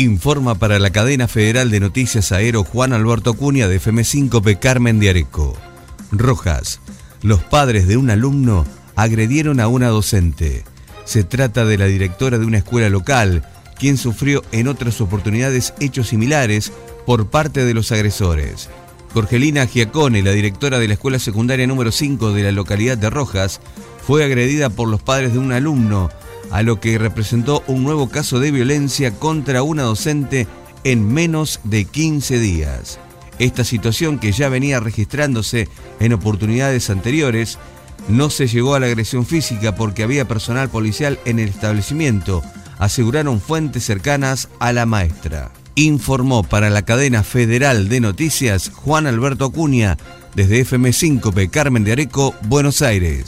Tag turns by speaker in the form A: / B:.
A: Informa para la cadena federal de noticias aero Juan Alberto Acuña de FM5P Carmen de Areco. Rojas. Los padres de un alumno agredieron a una docente. Se trata de la directora de una escuela local, quien sufrió en otras oportunidades hechos similares por parte de los agresores. Jorgelina Giacone, la directora de la escuela secundaria número 5 de la localidad de Rojas, fue agredida por los padres de un alumno, a lo que representó un nuevo caso de violencia contra una docente en menos de 15 días. Esta situación que ya venía registrándose en oportunidades anteriores, no se llegó a la agresión física porque había personal policial en el establecimiento, aseguraron fuentes cercanas a la maestra. Informó para la cadena federal de noticias Juan Alberto Acuña desde FM5P Carmen de Areco, Buenos Aires.